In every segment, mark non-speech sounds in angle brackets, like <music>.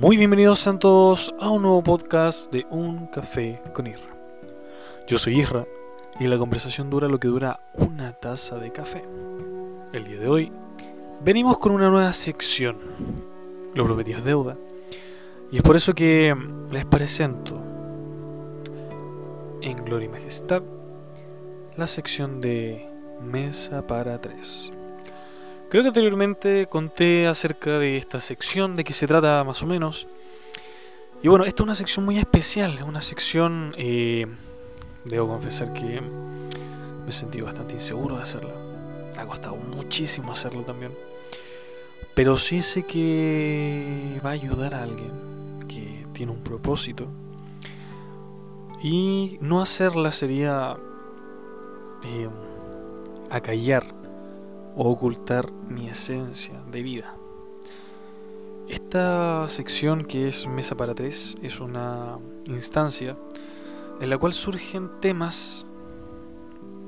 Muy bienvenidos a todos a un nuevo podcast de Un Café con Isra. Yo soy Isra y la conversación dura lo que dura una taza de café. El día de hoy venimos con una nueva sección. Lo prometido es deuda. Y es por eso que les presento en Gloria y Majestad la sección de Mesa para Tres. Creo que anteriormente conté acerca de esta sección, de qué se trata más o menos. Y bueno, esta es una sección muy especial, es una sección, eh, debo confesar que me he sentido bastante inseguro de hacerla. Ha costado muchísimo hacerlo también. Pero sí sé que va a ayudar a alguien que tiene un propósito. Y no hacerla sería eh, acallar o ocultar mi esencia de vida. Esta sección que es Mesa para Tres es una instancia en la cual surgen temas,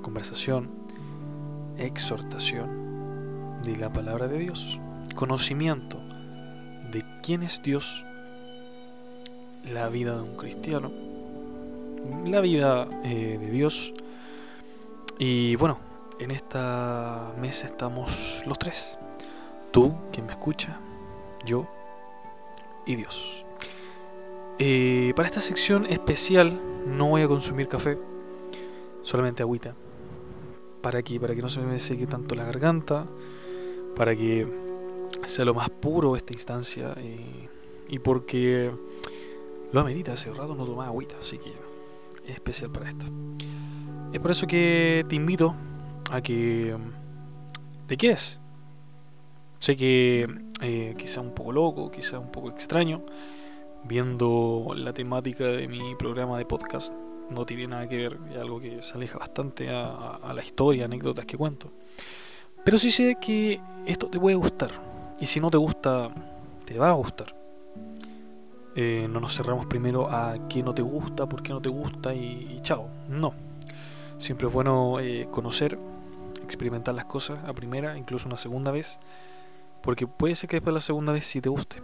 conversación, exhortación de la palabra de Dios, conocimiento de quién es Dios, la vida de un cristiano, la vida eh, de Dios y bueno, en esta mesa estamos los tres. Tú, quien me escucha, yo y Dios. Eh, para esta sección especial no voy a consumir café, solamente agüita. Para aquí, para que no se me seque tanto la garganta, para que sea lo más puro esta instancia y, y porque lo amerita, hace rato no tomaba agüita, así que es especial para esto. Es por eso que te invito a que te quedes. Sé que eh, quizá un poco loco, quizá un poco extraño, viendo la temática de mi programa de podcast. No tiene nada que ver, es algo que se aleja bastante a, la historia, anécdotas que cuento. Pero sí sé que esto te puede gustar. Y si no te gusta, te va a gustar. Eh, no nos cerramos primero a qué no te gusta, por qué no te gusta y, chao. No. Siempre es bueno eh, conocer experimentar las cosas a primera, incluso una segunda vez, porque puede ser que después de la segunda vez sí te guste.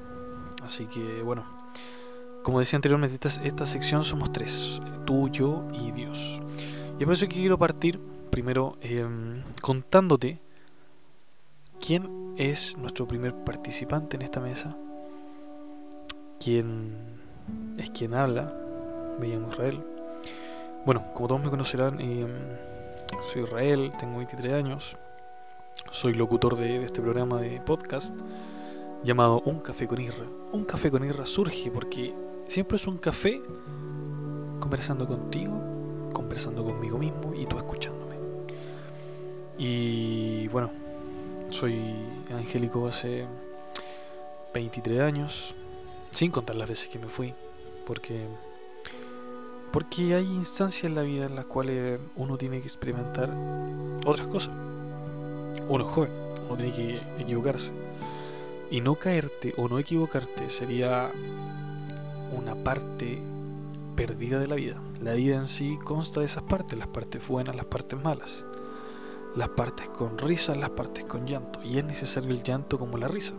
Así que bueno, como decía anteriormente, esta, sección somos tres, tú, yo y Dios. Y por eso que quiero partir primero em, contándote quién es nuestro primer participante en esta mesa, quién es quien habla, me llamo Israel. Bueno, como todos me conocerán, eh, soy Israel, tengo 23 años, soy locutor de, este programa de podcast llamado Un Café con Irra. Un Café con Irra surge porque siempre es un café conversando contigo, conversando conmigo mismo y tú escuchándome. Y bueno, soy angélico hace 23 años, sin contar las veces que me fui, porque porque hay instancias en la vida en las cuales uno tiene que experimentar otras cosas. Uno es joven, uno tiene que equivocarse. Y no caerte o no equivocarte sería una parte perdida de la vida. La vida en sí consta de esas partes, las partes buenas, las partes malas. Las partes con risa, las partes con llanto. Y es necesario el llanto como la risa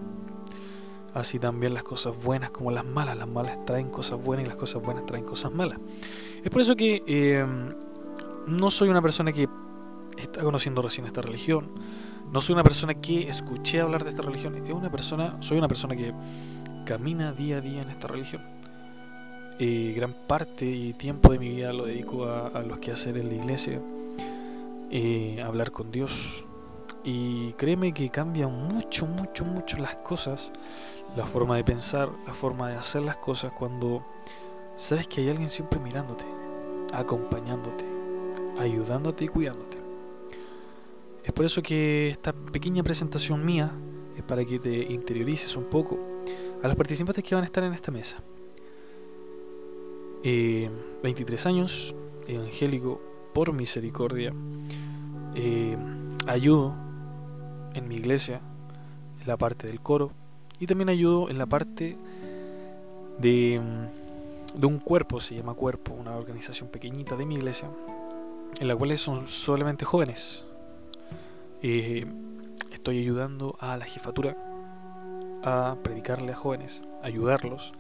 así también las cosas buenas como las malas. Las malas traen cosas buenas y las cosas buenas traen cosas malas. Es por eso que eh, no soy una persona que está conociendo recién esta religión. No soy una persona que escuché hablar de esta religión. Es una persona, soy una persona que camina día a día en esta religión. Eh, gran parte y tiempo de mi vida lo dedico a, los que hacer en la iglesia, eh, a hablar con Dios. Y créeme que cambian mucho, mucho, mucho las cosas la forma de pensar, la forma de hacer las cosas cuando sabes que hay alguien siempre mirándote, acompañándote, ayudándote y cuidándote. Es por eso que esta pequeña presentación mía es para que te interiorices un poco a los participantes que van a estar en esta mesa. 23 eh, años, evangélico por misericordia, eh, ayudo en mi iglesia, en la parte del coro, y también ayudo en la parte de, de un cuerpo, se llama Cuerpo, una organización pequeñita de mi iglesia, en la cual son solamente jóvenes. Eh, estoy ayudando a la jefatura a predicarle a jóvenes ayudarlos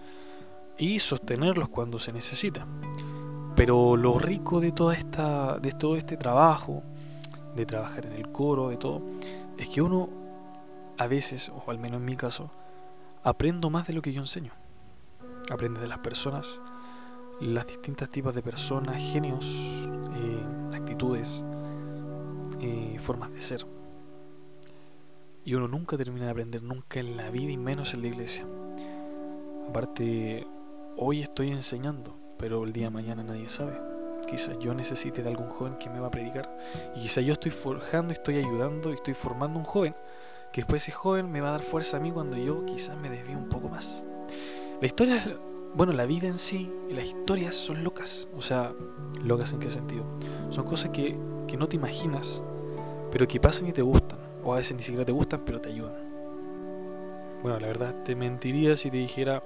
y sostenerlos cuando se necesita. Pero lo rico de toda esta de todo este trabajo, de trabajar en el coro, de todo, es que uno a veces, o al menos en mi caso, aprendo más de lo que yo enseño. Aprende de las personas, las distintas tipos de personas, genios, eh, actitudes, eh, formas de ser. Y uno nunca termina de aprender, nunca en la vida y menos en la iglesia. Aparte, hoy estoy enseñando, pero el día de mañana nadie sabe. Quizás yo necesite de algún joven que me va a predicar. Y quizás yo estoy forjando, estoy ayudando y estoy formando un joven. Que después ese joven me va a dar fuerza a mí cuando yo quizás me desvíe un poco más. La historia, bueno, la vida en sí y las historias son locas. O sea, locas en qué sentido. Son cosas que, que no te imaginas, pero que pasan y te gustan. O a veces ni siquiera te gustan, pero te ayudan. Bueno, la verdad, te mentiría si te dijera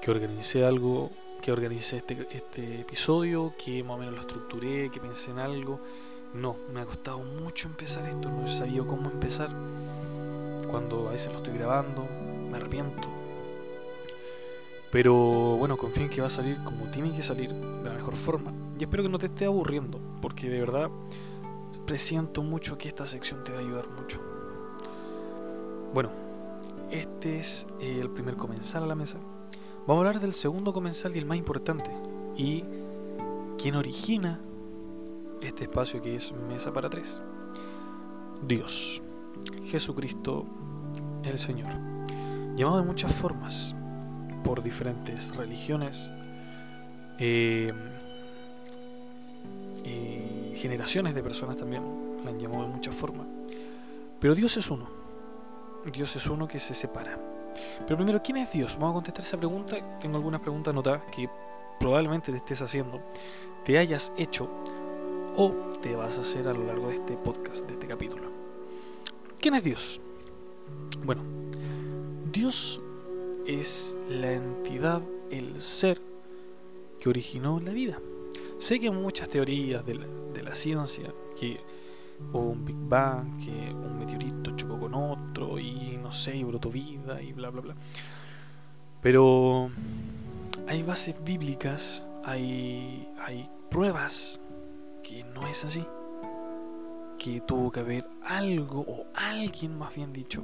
que organicé algo que organicé este, este episodio, que más o menos lo estructuré, que pensé en algo. No, me ha costado mucho empezar esto, no he sabido cómo empezar. Cuando a veces lo estoy grabando, me arrepiento. Pero bueno, confío en que va a salir como tiene que salir, de la mejor forma. Y espero que no te esté aburriendo, porque de verdad presiento mucho que esta sección te va a ayudar mucho. Bueno, este es el primer comenzar a la mesa. Vamos a hablar del segundo comensal y el más importante, y quien origina este espacio que es Mesa para Tres. Dios, Jesucristo el Señor, llamado de muchas formas por diferentes religiones, eh, eh, generaciones de personas también la han llamado de muchas formas, pero Dios es uno, Dios es uno que se separa pero primero, ¿quién es Dios? Vamos a contestar esa pregunta. Tengo algunas preguntas anotadas que probablemente te estés haciendo, te hayas hecho o te vas a hacer a lo largo de este podcast, de este capítulo. ¿Quién es Dios? Bueno, Dios es la entidad, el ser que originó la vida. Sé que muchas teorías de la, de la ciencia que o un Big Bang, que un meteorito chocó con otro y no sé, y brotó vida y bla bla bla. Pero hay bases bíblicas, hay, hay pruebas que no es así. Que tuvo que haber algo, o alguien más bien dicho,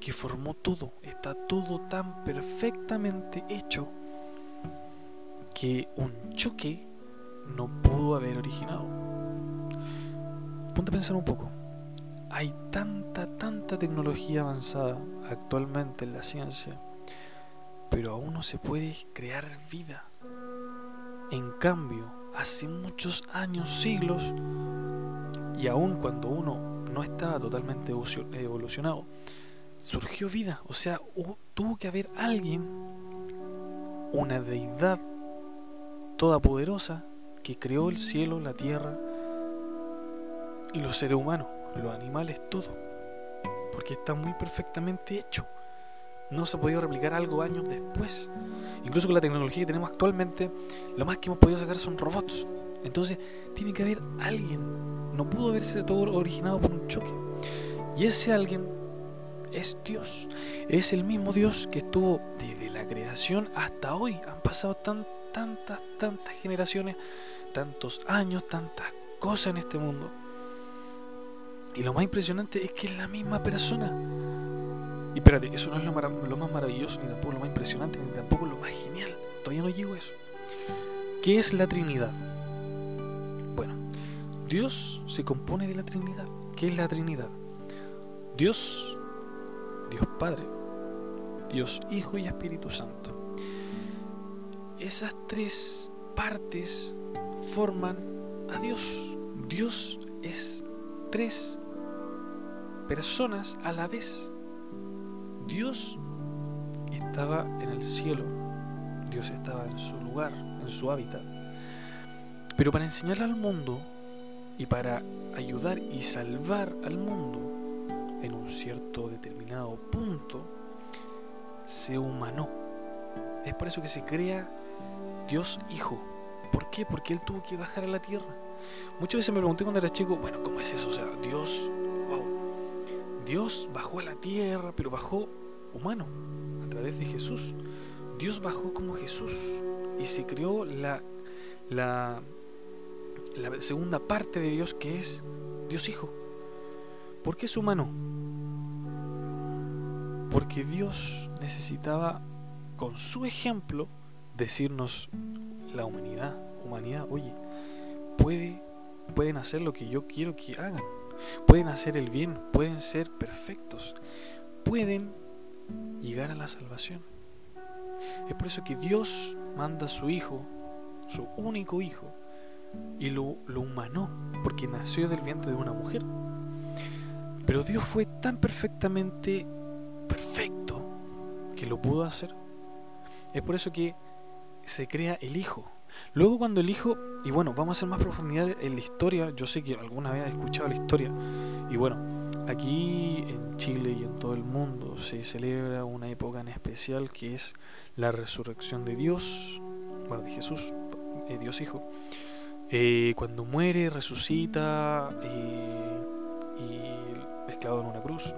que formó todo. Está todo tan perfectamente hecho que un choque no pudo haber originado ponte a pensar un poco. Hay tanta, tanta tecnología avanzada actualmente en la ciencia, pero aún no se puede crear vida. En cambio, hace muchos años, siglos, y aún cuando uno no estaba totalmente evolucionado, surgió vida. O sea, tuvo que haber alguien, una deidad todopoderosa, que creó el cielo, la tierra, y los seres humanos, los animales, todo. Porque está muy perfectamente hecho. No se ha podido replicar algo años después. Incluso con la tecnología que tenemos actualmente, lo más que hemos podido sacar son robots. Entonces, tiene que haber alguien. No pudo haberse todo originado por un choque. Y ese alguien es Dios. Es el mismo Dios que estuvo desde la creación hasta hoy. Han pasado tan, tantas, tantas generaciones, tantos años, tantas cosas en este mundo. Y lo más impresionante es que es la misma persona. Y espérate, eso no es lo, más maravilloso, ni tampoco lo más impresionante, ni tampoco lo más genial. Todavía no llego a eso. ¿Qué es la Trinidad? Bueno, Dios se compone de la Trinidad. ¿Qué es la Trinidad? Dios, Dios Padre, Dios Hijo y Espíritu Santo. Esas tres partes forman a Dios. Dios es tres personas a la vez. Dios estaba en el cielo, Dios estaba en su lugar, en su hábitat. Pero para enseñarle al mundo y para ayudar y salvar al mundo en un cierto determinado punto, se humanó. Es por eso que se crea Dios Hijo. ¿Por qué? Porque Él tuvo que bajar a la tierra. Muchas veces me pregunté cuando era chico, bueno, ¿cómo es eso? O sea, Dios Dios bajó a la tierra, pero bajó humano, a través de Jesús. Dios bajó como Jesús y se creó la, la, la segunda parte de Dios que es Dios Hijo. ¿Por qué es humano? Porque Dios necesitaba, con su ejemplo, decirnos la humanidad, humanidad, oye, puede, pueden hacer lo que yo quiero que hagan, pueden hacer el bien, pueden ser perfectos, pueden llegar a la salvación. Es por eso que Dios manda a su Hijo, su único Hijo, y lo, lo humanó, porque nació del vientre de una mujer. Pero Dios fue tan perfectamente perfecto que lo pudo hacer. Es por eso que se crea el Hijo. Luego cuando el Hijo, y bueno, vamos a hacer más profundidad en la historia, yo sé que alguna vez has escuchado la historia, y bueno, aquí en Chile y en todo el mundo se celebra una época en especial que es la resurrección de Dios, bueno, de Jesús, de Dios Hijo. Eh, cuando muere, resucita eh, y mezclado en una cruz.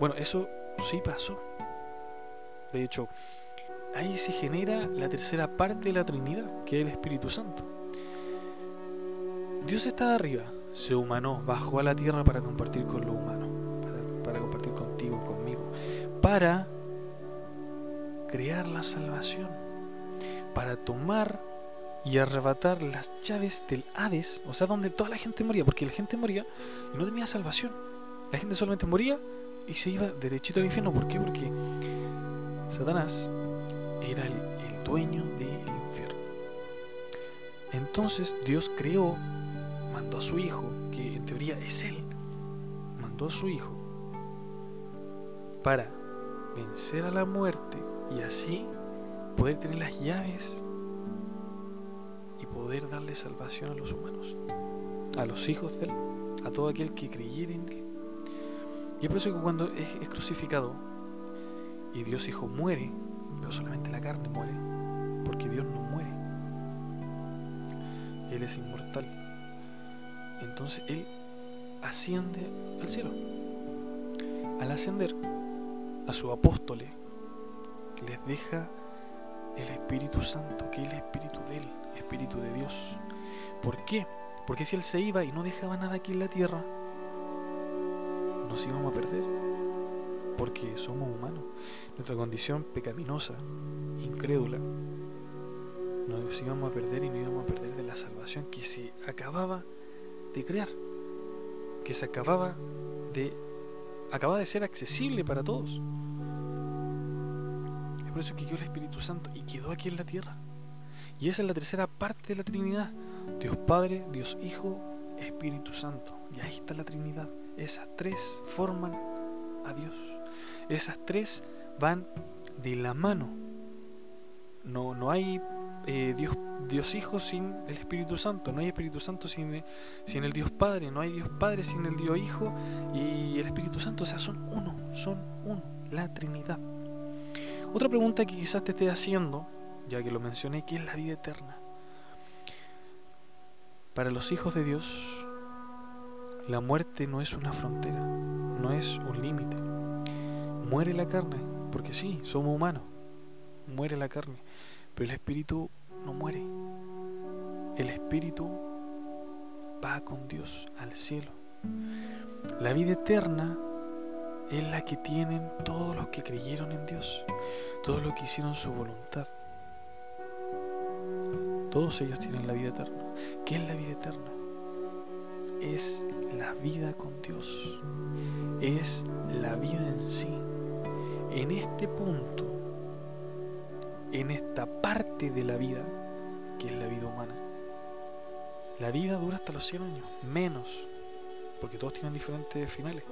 Bueno, eso sí pasó. De hecho, ahí se genera la tercera parte de la Trinidad, que es el Espíritu Santo. Dios estaba arriba, se humanó, bajó a la tierra para compartir con lo humano, para, para compartir contigo, conmigo, para crear la salvación, para tomar y arrebatar las llaves del Hades, o sea, donde toda la gente moría, porque la gente moría y no tenía salvación. La gente solamente moría y se iba derechito al infierno. ¿Por qué? Porque Satanás era el, dueño del infierno. Entonces Dios creó, mandó a su hijo, que en teoría es él, mandó a su hijo para vencer a la muerte y así poder tener las llaves y poder darle salvación a los humanos, a los hijos de Él, a todo aquel que creyera en Él. Y es por eso que cuando es, crucificado y Dios Hijo muere, pero solamente la carne muere, porque Dios no muere. Él es inmortal. Entonces Él asciende al cielo. Al ascender a sus apóstoles, les deja el Espíritu Santo, que es el Espíritu de Él, Espíritu de Dios. ¿Por qué? Porque si Él se iba y no dejaba nada aquí en la tierra, nos íbamos a perder. Porque somos humanos. Nuestra condición pecaminosa, incrédula, nos íbamos a perder y nos íbamos a perder de la salvación que se acababa de crear, que se acababa de acaba de ser accesible para todos por eso que quedó el Espíritu Santo y quedó aquí en la tierra. Y esa es la tercera parte de la Trinidad. Dios Padre, Dios Hijo, Espíritu Santo. Y ahí está la Trinidad. Esas tres forman a Dios. Esas tres van de la mano. No, no hay eh, Dios, Dios Hijo sin el Espíritu Santo. No hay Espíritu Santo sin, sin el Dios Padre. No hay Dios Padre sin el Dios Hijo y el Espíritu Santo. O sea, son uno. Son uno. La Trinidad. Otra pregunta que quizás te esté haciendo, ya que lo mencioné, ¿qué es la vida eterna? Para los hijos de Dios, la muerte no es una frontera, no es un límite. Muere la carne, porque sí, somos humanos, muere la carne, pero el espíritu no muere. El espíritu va con Dios al cielo. La vida eterna es la que tienen todos los que creyeron en Dios, todos los que hicieron su voluntad. Todos ellos tienen la vida eterna. ¿Qué es la vida eterna? Es la vida con Dios. Es la vida en sí. En este punto, en esta parte de la vida, que es la vida humana, la vida dura hasta los 100 años, menos, porque todos tienen diferentes finales.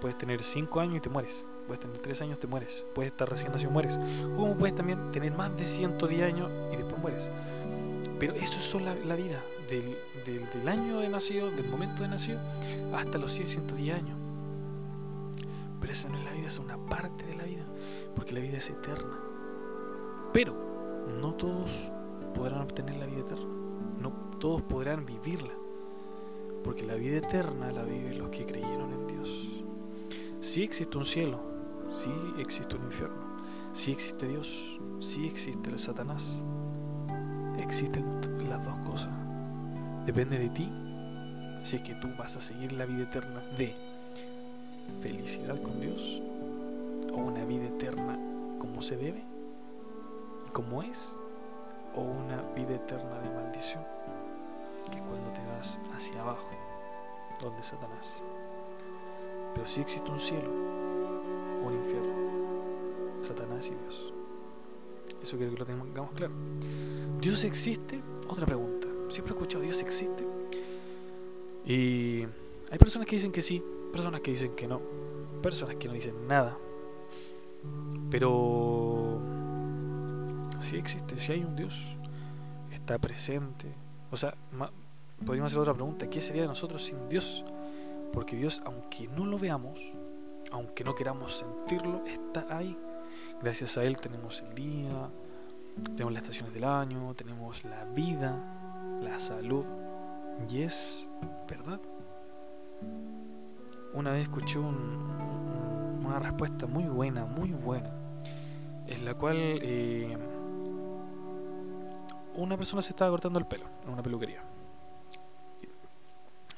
Puedes tener 5 años y te mueres. Puedes tener 3 años y te mueres. Puedes estar recién nacido y mueres. Como puedes también tener más de 110 años y después mueres. Pero eso es solo la, vida. Del, del, año de nacido, del momento de nacido, hasta los 100, 110 años. Pero esa no es la vida, es una parte de la vida. Porque la vida es eterna. Pero no todos podrán obtener la vida eterna. No todos podrán vivirla. Porque la vida eterna la viven los que creyeron en Dios. Sí existe un cielo, sí existe un infierno, sí existe Dios, sí existe el Satanás. Existen las dos cosas. Depende de ti si es que tú vas a seguir la vida eterna de felicidad con Dios o una vida eterna como se debe y como es o una vida eterna de maldición que es cuando te vas hacia abajo donde Satanás. Pero si existe un cielo un infierno Satanás y Dios. Eso quiero que lo tengamos claro. ¿Dios existe? otra pregunta siempre he escuchado Dios existe y hay personas que dicen que sí personas que dicen que no, personas que no dicen nada. Pero si existe, si hay un Dios, está presente. O sea, podríamos hacer otra pregunta, ¿qué sería de nosotros sin Dios? Porque Dios, aunque no lo veamos, aunque no queramos sentirlo, está ahí. Gracias a Él tenemos el día, tenemos las estaciones del año, tenemos la vida, la salud. Y es verdad una vez escuché una respuesta muy buena, muy buena, en la cual eh, una persona se estaba cortando el pelo en una peluquería.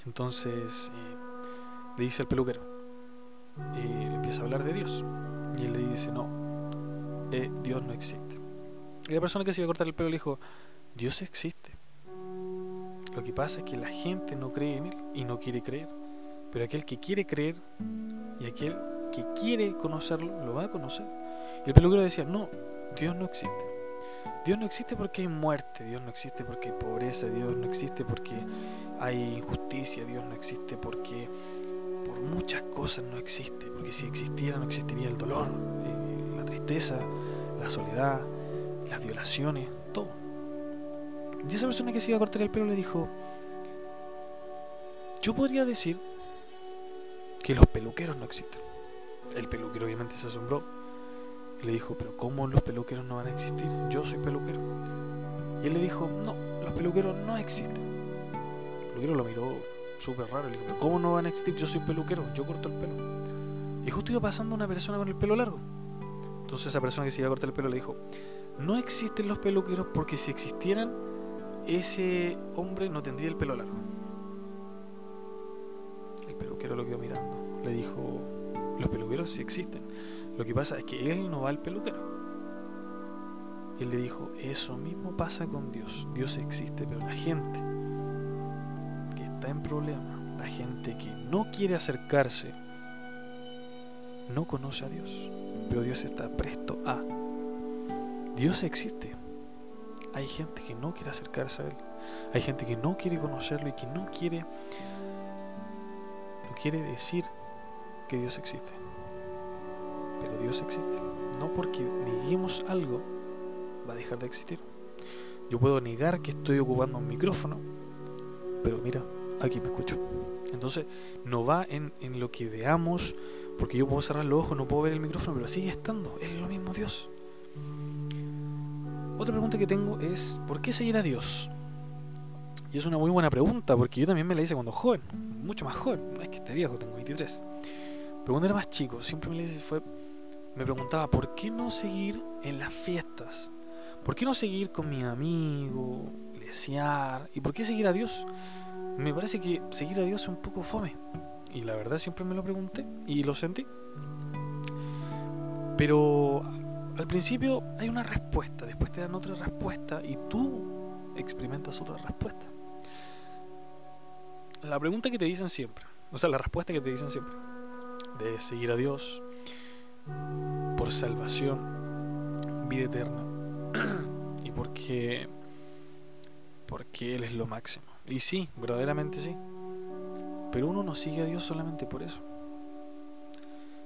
Entonces eh, le dice al peluquero, y le empieza a hablar de Dios. Y él le dice, no, eh, Dios no existe. Y la persona que se iba a cortar el pelo le dijo, Dios existe. Lo que pasa es que la gente no cree en Él y no quiere creer. Pero aquel que quiere creer y aquel que quiere conocerlo, lo va a conocer. Y el peluquero decía, no, Dios no existe. Dios no existe porque hay muerte, Dios no existe porque hay pobreza, Dios no existe porque hay injusticia, Dios no existe porque por muchas cosas no existe, porque si existiera no existiría el dolor, eh, la tristeza, la soledad, las violaciones. Y esa persona que se iba a cortar el pelo le dijo, yo podría decir que los peluqueros no existen. El peluquero obviamente se asombró y le dijo, pero ¿cómo los peluqueros no van a existir? Yo soy peluquero. Y él le dijo, no, los peluqueros no existen. El peluquero lo miró súper raro y le dijo, pero ¿cómo no van a existir? Yo soy peluquero, yo corto el pelo. Y justo iba pasando una persona con el pelo largo. Entonces esa persona que se iba a cortar el pelo le dijo, no existen los peluqueros porque si existieran, ese hombre no tendría el pelo largo peluquero lo quedó mirando. Le dijo, los peluqueros sí existen. Lo que pasa es que él no va al peluquero. él le dijo, eso mismo pasa con Dios. Dios existe, pero la gente que está en problema, la gente que no quiere acercarse, no conoce a Dios. Pero Dios está presto a. Dios existe. Hay gente que no quiere acercarse a Él. Hay gente que no quiere conocerlo y que no quiere quiere decir que Dios existe. Pero Dios existe. No porque neguemos algo va a dejar de existir. Yo puedo negar que estoy ocupando un micrófono, pero mira, aquí me escucho. Entonces, no va en, en lo que veamos, porque yo puedo cerrar los ojos, no puedo ver el micrófono, pero sigue estando. Es lo mismo Dios. Otra pregunta que tengo es, ¿por qué seguir a Dios? Y es una muy buena pregunta, porque yo también me la hice cuando joven, mucho más joven, es que esté viejo, tengo 23. Pero cuando era más chico, siempre me la hice, fue, me preguntaba, ¿por qué no seguir en las fiestas? ¿Por qué no seguir con mi amigo, lesear? ¿Y por qué seguir a Dios? Me parece que seguir a Dios es un poco fome. Y la verdad siempre me lo pregunté y lo sentí. Pero al principio hay una respuesta, después te dan otra respuesta y tú experimentas otra respuesta la pregunta que te dicen siempre, o sea, la respuesta que te dicen siempre, de seguir a Dios por salvación, vida eterna, <clears throat> y porque, porque Él es lo máximo. Y sí, verdaderamente sí. Pero uno no sigue a Dios solamente por eso.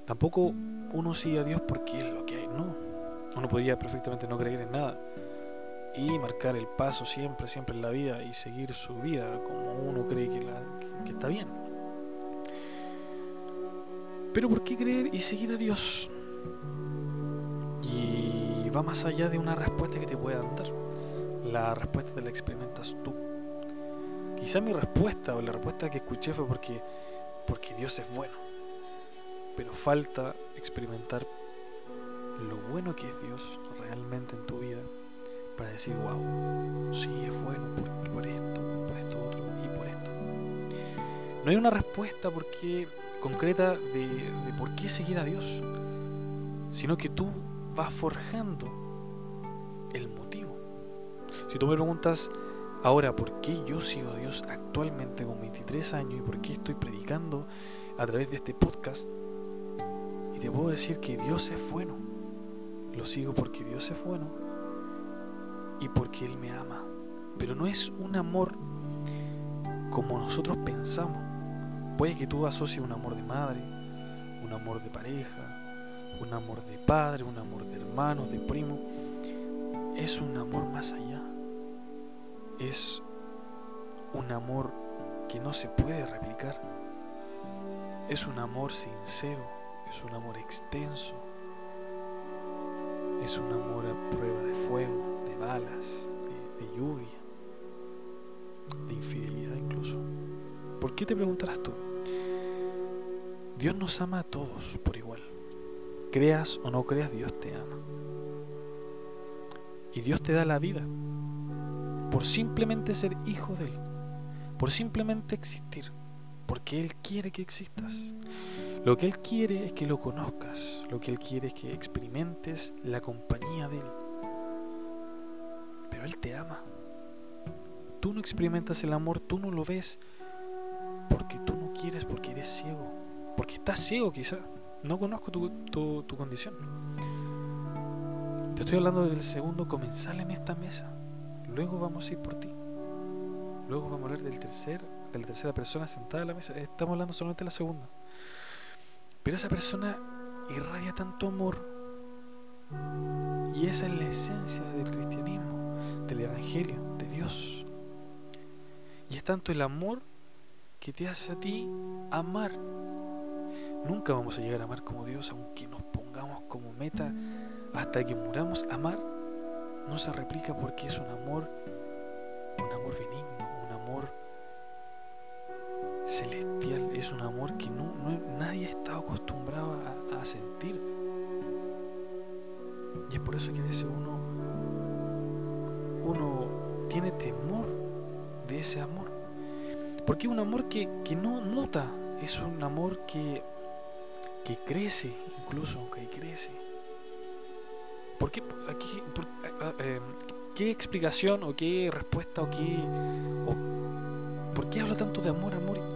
Tampoco uno sigue a Dios porque es lo que hay, no. Uno podría perfectamente no creer en nada y marcar el paso siempre, siempre en la vida y seguir su vida como uno cree que, está bien. Pero ¿por qué creer y seguir a Dios? Y va más allá de una respuesta que te puedan dar. La respuesta te la experimentas tú. Quizá mi respuesta o la respuesta que escuché fue porque, porque Dios es bueno. Pero falta experimentar lo bueno que es Dios realmente en tu vida para decir, wow, sí es bueno por, esto, por esto otro y por esto. No hay una respuesta porque, concreta de por qué seguir a Dios, sino que tú vas forjando el motivo. Si tú me preguntas ahora por qué yo sigo a Dios actualmente con 23 años y por qué estoy predicando a través de este podcast, y te puedo decir que Dios es bueno. Lo sigo porque Dios es bueno y porque Él me ama. Pero no es un amor como nosotros pensamos. Puede que tú asocies un amor de madre, un amor de pareja, un amor de padre, un amor de hermano, de primo. Es un amor más allá. Es un amor que no se puede replicar. Es un amor sincero, es un amor extenso, es un amor a prueba de fuego, de balas, de, de lluvia, de infidelidad incluso. ¿Por qué te preguntarás tú? Dios nos ama a todos por igual. Creas o no creas, Dios te ama. Y Dios te da la vida por simplemente ser hijo de Él, por simplemente existir, porque Él quiere que existas. Lo que Él quiere es que lo conozcas, lo que Él quiere es que experimentes la compañía de Él. Pero Él te ama. Tú no experimentas el amor, tú no lo ves porque tú no quieres, porque eres ciego, porque estás ciego quizá. No conozco tu, tu, tu condición. Te estoy hablando del segundo comensal en esta mesa. Luego vamos a ir por ti. Luego vamos a hablar del tercer, de la tercera persona sentada en la mesa. Estamos hablando solamente de la segunda. Pero esa persona irradia tanto amor. Y esa es la esencia del cristianismo, del evangelio, de Dios. Y es tanto el amor que te hace a ti amar Nunca vamos a llegar a amar como Dios, aunque nos pongamos como meta hasta que muramos. Amar no se replica porque es un amor, un amor benigno, celestial, es un amor que no, nadie ha estado acostumbrado a, a, sentir. Y es por eso que a veces uno, uno tiene temor de ese amor. Porque es un amor que, que no muta, es un amor que que crece, incluso que crece. ¿Por qué, aquí, por, eh, ¿Qué explicación o qué respuesta o qué... O, ¿Por qué hablo tanto de amor, amor?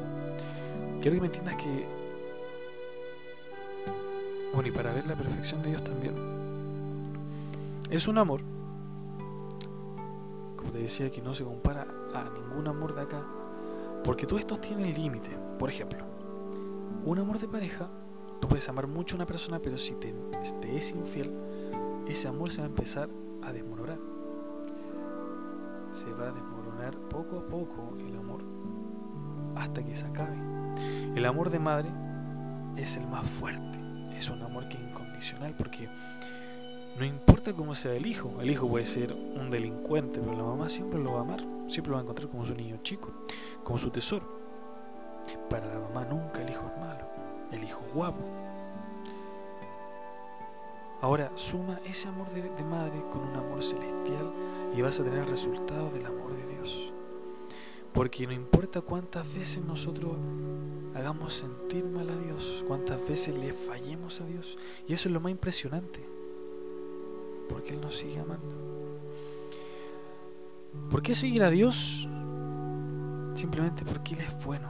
Quiero que me entiendas que... Bueno, y para ver la perfección de Dios también. Es un amor, como te decía, que no se compara a ningún amor de acá. Porque todos estos tienen límite. Por ejemplo, un amor de pareja Tú puedes amar mucho a una persona, pero si te, es infiel, ese amor se va a empezar a desmoronar. Se va a desmoronar poco a poco el amor hasta que se acabe. El amor de madre es el más fuerte. Es un amor que es incondicional porque no importa cómo sea el hijo. El hijo puede ser un delincuente, pero la mamá siempre lo va a amar. Siempre lo va a encontrar como su niño chico, como su tesoro. Para la mamá nunca el hijo es malo el hijo guapo. Ahora suma ese amor de, madre con un amor celestial y vas a tener el resultado del amor de Dios. Porque no importa cuántas veces nosotros hagamos sentir mal a Dios, cuántas veces le fallemos a Dios, y eso es lo más impresionante, porque Él nos sigue amando. ¿Por qué seguir a Dios? Simplemente porque Él es bueno,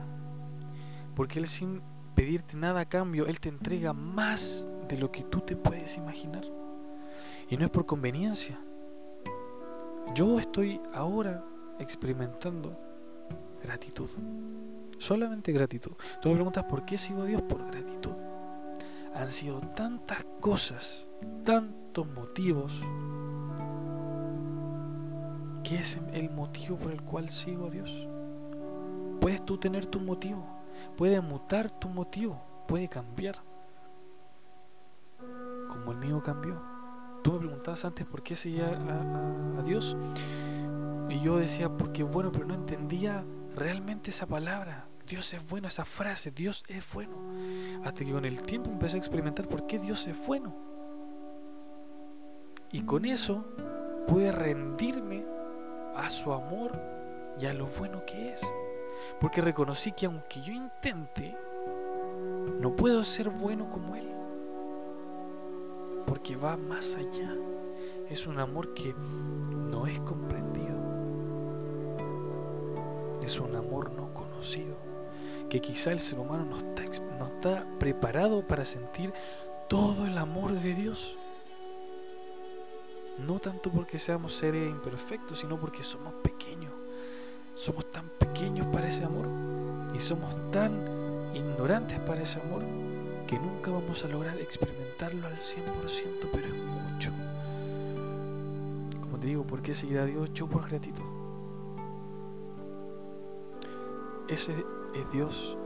porque Él sin pedirte nada a cambio, Él te entrega más de lo que tú te puedes imaginar. Y no es por conveniencia. Yo estoy ahora experimentando gratitud. Solamente gratitud. Tú me preguntas por qué sigo a Dios por gratitud. Han sido tantas cosas, tantos motivos, que es el motivo por el cual sigo a Dios. Puedes tú tener tu motivo puede mutar tu motivo, puede cambiar. Como el mío cambió. Tú me preguntabas antes por qué seguía a, a, a Dios. Y yo decía, porque bueno, pero no entendía realmente esa palabra. Dios es bueno, esa frase, Dios es bueno. Hasta que con el tiempo empecé a experimentar por qué Dios es bueno. Y con eso pude rendirme a su amor y a lo bueno que es. Porque reconocí que aunque yo intente, no puedo ser bueno como Él. Porque va más allá. Es un amor que no es comprendido. Es un amor no conocido. Que quizá el ser humano no está, preparado para sentir todo el amor de Dios. No tanto porque seamos seres imperfectos, sino porque somos pequeños. Somos tan pequeños para ese amor y somos tan ignorantes para ese amor que nunca vamos a lograr experimentarlo al 100%, pero es mucho. Como te digo, ¿por qué seguir a Dios? Yo por gratitud. Ese es Dios,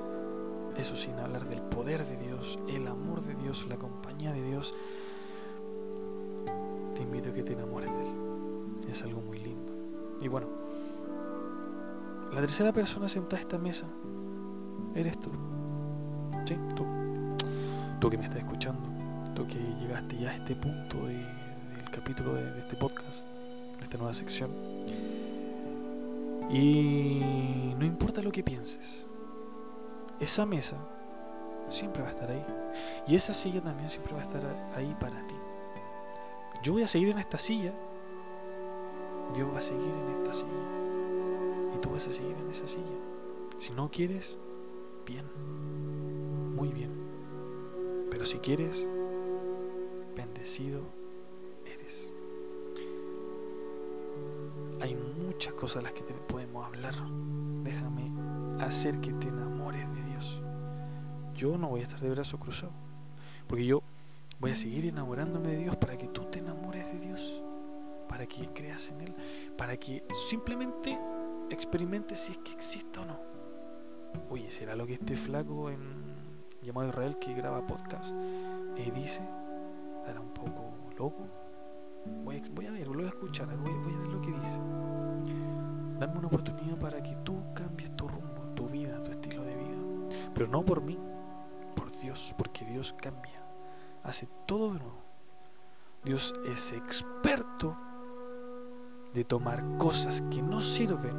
eso sin hablar del poder de Dios, el amor de Dios, la compañía de Dios. Te invito a que te enamores de Él. Es algo muy lindo. Y bueno, la tercera persona sentada a esta mesa eres tú. ¿Sí? Tú. Tú que me estás escuchando. Tú que llegaste ya a este punto del capítulo de, de este podcast, de esta nueva sección. Y no importa lo que pienses, esa mesa siempre va a estar ahí. Y esa silla también siempre va a estar ahí para ti. Yo voy a seguir en esta silla. Dios va a seguir en esta silla. Y tú vas a seguir en esa silla. Si no quieres, bien. Muy bien. Pero si quieres, bendecido muchas cosas las que te podemos hablar. Déjame hacer que te enamores de Dios. Yo no voy a estar de brazos cruzados. Porque yo voy a seguir enamorándome de Dios para que tú te enamores de Dios. Para que creas en Él. Para que simplemente experimentes si es que existe o no. Oye, ¿será lo que este flaco llamado Israel que graba podcast eh, dice? ¿Estará un poco loco? Voy a, voy a ver, voy a escuchar, voy, a ver lo que dice. Dame una oportunidad para que tú cambies tu rumbo, tu vida, tu estilo de vida. Pero no por mí, por Dios, porque Dios cambia, hace todo de nuevo. Dios es experto de tomar cosas que no sirven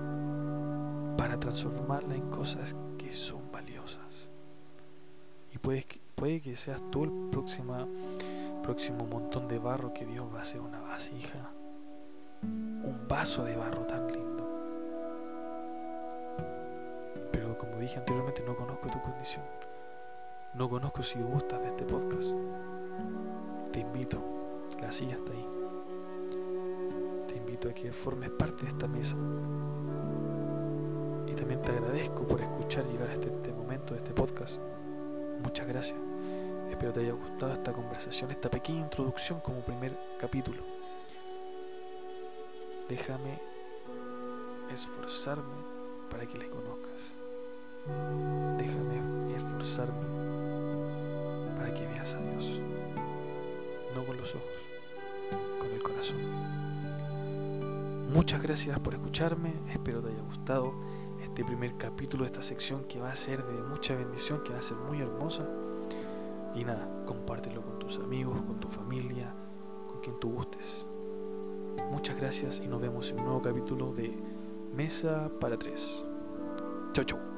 para transformarlas en cosas que son valiosas. Y puede que, puede que seas tú el próximo, próximo montón de barro que Dios va a hacer una vasija, un vaso de barro tan lindo. Pero como dije anteriormente, no conozco tu condición. No conozco si gustas de este podcast. Te invito, la silla está ahí. Te invito a que formes parte de esta mesa. Y también te agradezco por escuchar llegar a este, este momento de este podcast. Muchas gracias. Espero te haya gustado esta conversación, esta pequeña introducción como primer capítulo. Déjame esforzarme para que le conozcas. Déjame esforzarme para que veas a Dios. No con los ojos, con el corazón. Muchas gracias por escucharme. Espero te haya gustado este primer capítulo de esta sección que va a ser de mucha bendición, que va a ser muy hermosa. Y nada, compártelo con tus amigos, con tu familia, con quien tú gustes. Muchas gracias y nos vemos en un nuevo capítulo de Mesa para Tres. Chau, chau.